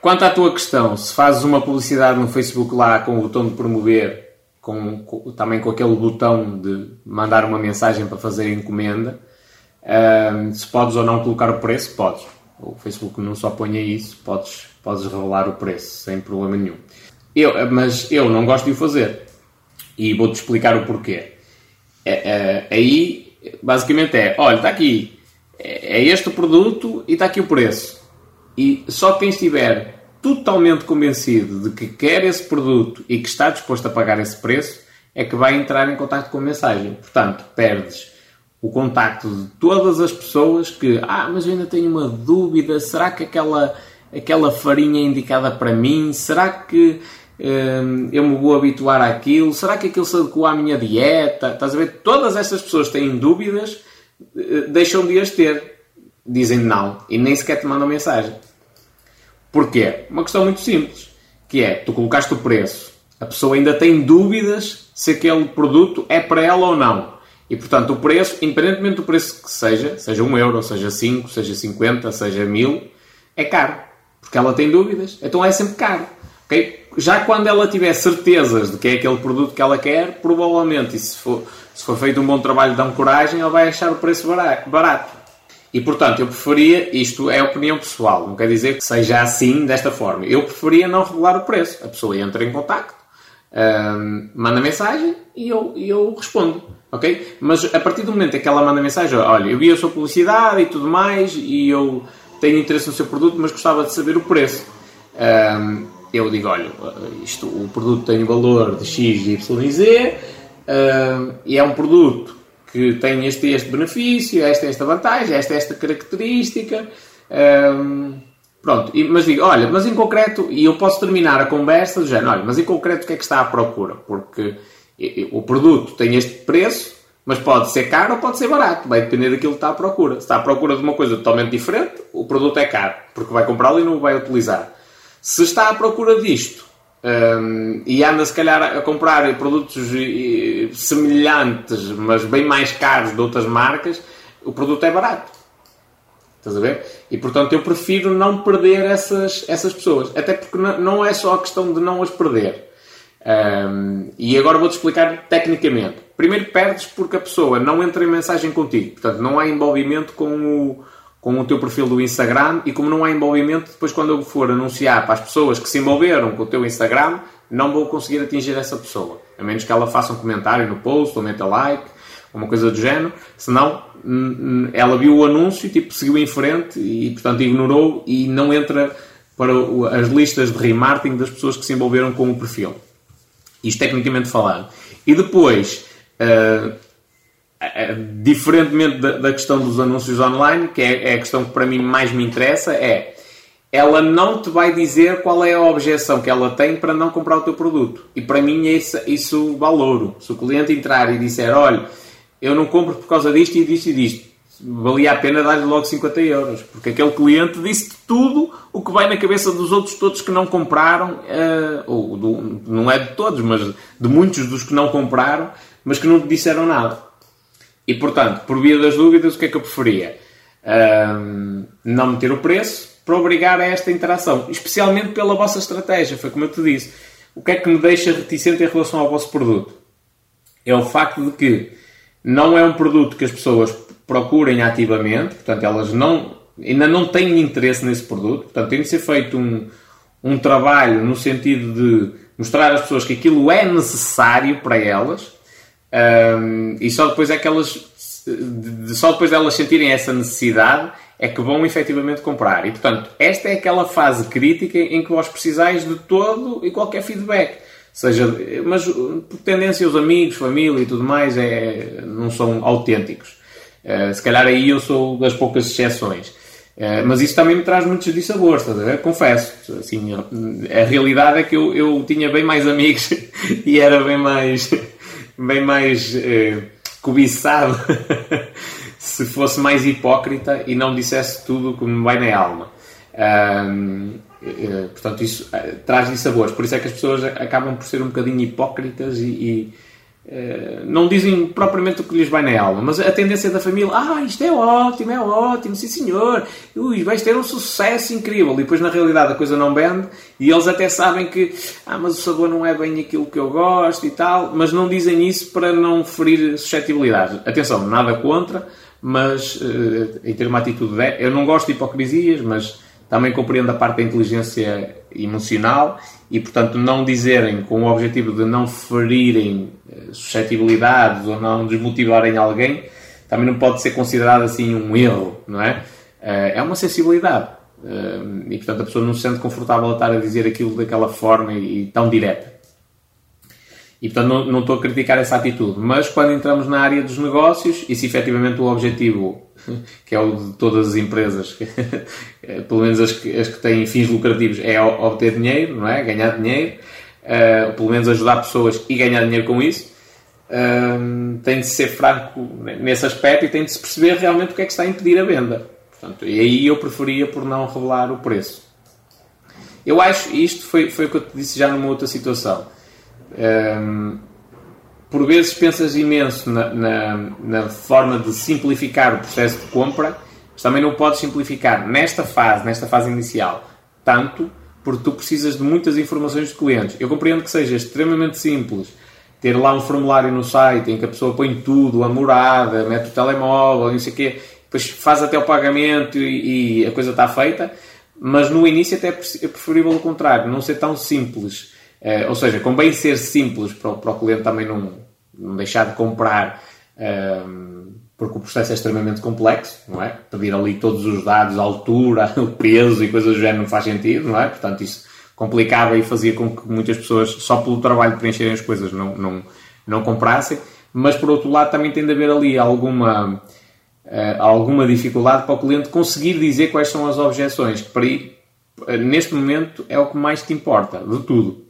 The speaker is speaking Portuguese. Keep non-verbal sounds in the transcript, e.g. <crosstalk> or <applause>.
Quanto à tua questão, se fazes uma publicidade no Facebook lá com o botão de promover, com, com, também com aquele botão de mandar uma mensagem para fazer a encomenda, um, se podes ou não colocar o preço, podes. O Facebook não só põe isso, podes, podes revelar o preço sem problema nenhum. Eu, mas eu não gosto de o fazer. E vou-te explicar o porquê. É, é, aí, basicamente é, olha, está aqui, é, é este o produto e está aqui o preço. E só quem estiver totalmente convencido de que quer esse produto e que está disposto a pagar esse preço é que vai entrar em contato com a mensagem. Portanto, perdes o contacto de todas as pessoas que, ah, mas eu ainda tenho uma dúvida, será que aquela, aquela farinha é indicada para mim? Será que hum, eu me vou habituar àquilo? Será que aquilo se adequa à minha dieta? Estás a ver? Todas essas pessoas têm dúvidas, eh, deixam de as ter. Dizem não e nem sequer te mandam mensagem. Porquê? Uma questão muito simples, que é, tu colocaste o preço, a pessoa ainda tem dúvidas se aquele produto é para ela ou não. E, portanto, o preço, independentemente do preço que seja, seja 1 euro, seja 5, seja 50, seja 1000, é caro. Porque ela tem dúvidas, então é sempre caro. Okay? Já quando ela tiver certezas de que é aquele produto que ela quer, provavelmente, e se for, se for feito um bom trabalho de ancoragem, ela vai achar o preço barato. E portanto, eu preferia, isto é opinião pessoal, não quer dizer que seja assim, desta forma. Eu preferia não regular o preço. A pessoa entra em contato, hum, manda mensagem e eu, eu respondo. Ok? Mas a partir do momento em que ela manda mensagem, olha, eu vi a sua publicidade e tudo mais e eu tenho interesse no seu produto, mas gostava de saber o preço. Eu digo, olha, isto, o produto tem o valor de X, Y e Z e é um produto que tem este este benefício, esta esta vantagem, esta esta característica. Um, pronto, e, mas digo, olha, mas em concreto, e eu posso terminar a conversa do olha, mas em concreto o que é que está à procura? Porque o produto tem este preço, mas pode ser caro ou pode ser barato, vai depender daquilo que está à procura. Se está à procura de uma coisa totalmente diferente, o produto é caro, porque vai comprá-lo e não o vai utilizar. Se está à procura disto, um, e anda se calhar a comprar produtos semelhantes, mas bem mais caros de outras marcas, o produto é barato. Estás a ver? E portanto eu prefiro não perder essas, essas pessoas. Até porque não é só a questão de não as perder. Um, e agora vou-te explicar tecnicamente. Primeiro perdes porque a pessoa não entra em mensagem contigo. Portanto, não há envolvimento com o, com o teu perfil do Instagram e como não há envolvimento, depois quando eu for anunciar para as pessoas que se envolveram com o teu Instagram, não vou conseguir atingir essa pessoa. A menos que ela faça um comentário no post ou meta like, uma coisa do género. Senão, ela viu o anúncio, tipo, seguiu em frente e, portanto, ignorou e não entra para as listas de remarketing das pessoas que se envolveram com o perfil. Isto tecnicamente falando. E depois, uh, diferentemente da, da, questão dos anúncios online, que é, é, a questão que para mim mais me interessa, é ela não te vai dizer qual é a objeção que ela tem para não comprar o teu produto. E para mim é isso, isso valoro. Se o cliente entrar e disser, olha, eu não compro por causa disto e disto e disto, valia a pena dar-lhe logo 50 euros, porque aquele cliente disse tudo o que vai na cabeça dos outros todos que não compraram, uh, ou do, não é de todos, mas de muitos dos que não compraram, mas que não disseram nada. E portanto, por via das dúvidas, o que é que eu preferia? Uh, não meter o preço para obrigar a esta interação, especialmente pela vossa estratégia, foi como eu te disse. O que é que me deixa reticente em relação ao vosso produto? É o facto de que não é um produto que as pessoas procurem ativamente, portanto, elas não, ainda não têm interesse nesse produto, portanto, tem de ser feito um, um trabalho no sentido de mostrar às pessoas que aquilo é necessário para elas um, e só depois é que elas, só depois delas de sentirem essa necessidade é que vão efetivamente comprar. E portanto, esta é aquela fase crítica em que vós precisais de todo e qualquer feedback. Seja, mas por tendência os amigos, família e tudo mais é, não são autênticos. Uh, se calhar aí eu sou das poucas exceções. Uh, mas isso também me traz muitos dissabores, estás a? Confesso. Assim, a, realidade é que eu, eu tinha bem mais amigos <laughs> e era bem mais, bem mais uh, cobiçado <laughs> se fosse mais hipócrita e não dissesse tudo que me vai na alma. portanto, isso traz dissabores. Por isso é que as pessoas acabam por ser um bocadinho hipócritas e, e não dizem propriamente o que lhes vai na alma, mas a tendência da família, ah, isto é ótimo, é ótimo, sim senhor, ui, vais ter um sucesso incrível. E depois na realidade a coisa não vende e eles até sabem que, ah, mas o sabor não é bem aquilo que eu gosto e tal, mas não dizem isso para não ferir suscetibilidades. Atenção, nada contra, mas uh, em ter uma atitude, de, eu não gosto de hipocrisias, mas também compreendo a parte da inteligência emocional e, portanto, não dizerem com o objetivo de não ferirem eh, suscetibilidades ou não desmotivarem alguém, também não pode ser considerado assim um erro, não é? Eh, é uma sensibilidade. Eh, e, portanto, a pessoa não se sente confortável a estar a dizer aquilo daquela forma e, tão direta. E, portanto, não, não estou a criticar essa atitude. Mas, quando entramos na área dos negócios, e se efetivamente o objetivo <laughs> que é o de todas as empresas, <laughs> pelo menos as que, as que têm fins lucrativos, é obter dinheiro, não é? Ganhar dinheiro, uh, pelo menos ajudar pessoas e ganhar dinheiro com isso. Uh, tem de ser franco nesse aspecto e tem de se perceber realmente o que é que está a impedir a venda. Portanto, e aí eu preferia por não revelar o preço. Eu acho, isto foi, foi o que eu te disse já numa outra situação. Um, por vezes pensas imenso na, na, na, forma de simplificar o processo de compra, mas também não podes simplificar nesta fase, nesta fase inicial, tanto porque tu precisas de muitas informações de clientes. Eu compreendo que seja extremamente simples ter lá um formulário no site em que a pessoa põe tudo, a morada, mete o telemóvel, não sei o quê, depois faz até o pagamento e, e a coisa está feita, mas no início até é preferível o contrário, não ser tão simples Uh, ou seja, convém ser simples para o, para o cliente também não, não deixar de comprar, uh, porque o processo é extremamente complexo, não é? Pedir ali todos os dados, a altura, <laughs> o peso e coisas do género não faz sentido, não é? Portanto, isso complicava e fazia com que muitas pessoas, só pelo trabalho de preencherem as coisas, não, não, não comprassem. Mas, por outro lado, também tem de haver ali alguma, uh, alguma dificuldade para o cliente conseguir dizer quais são as objeções, que para, neste momento é o que mais te importa, de tudo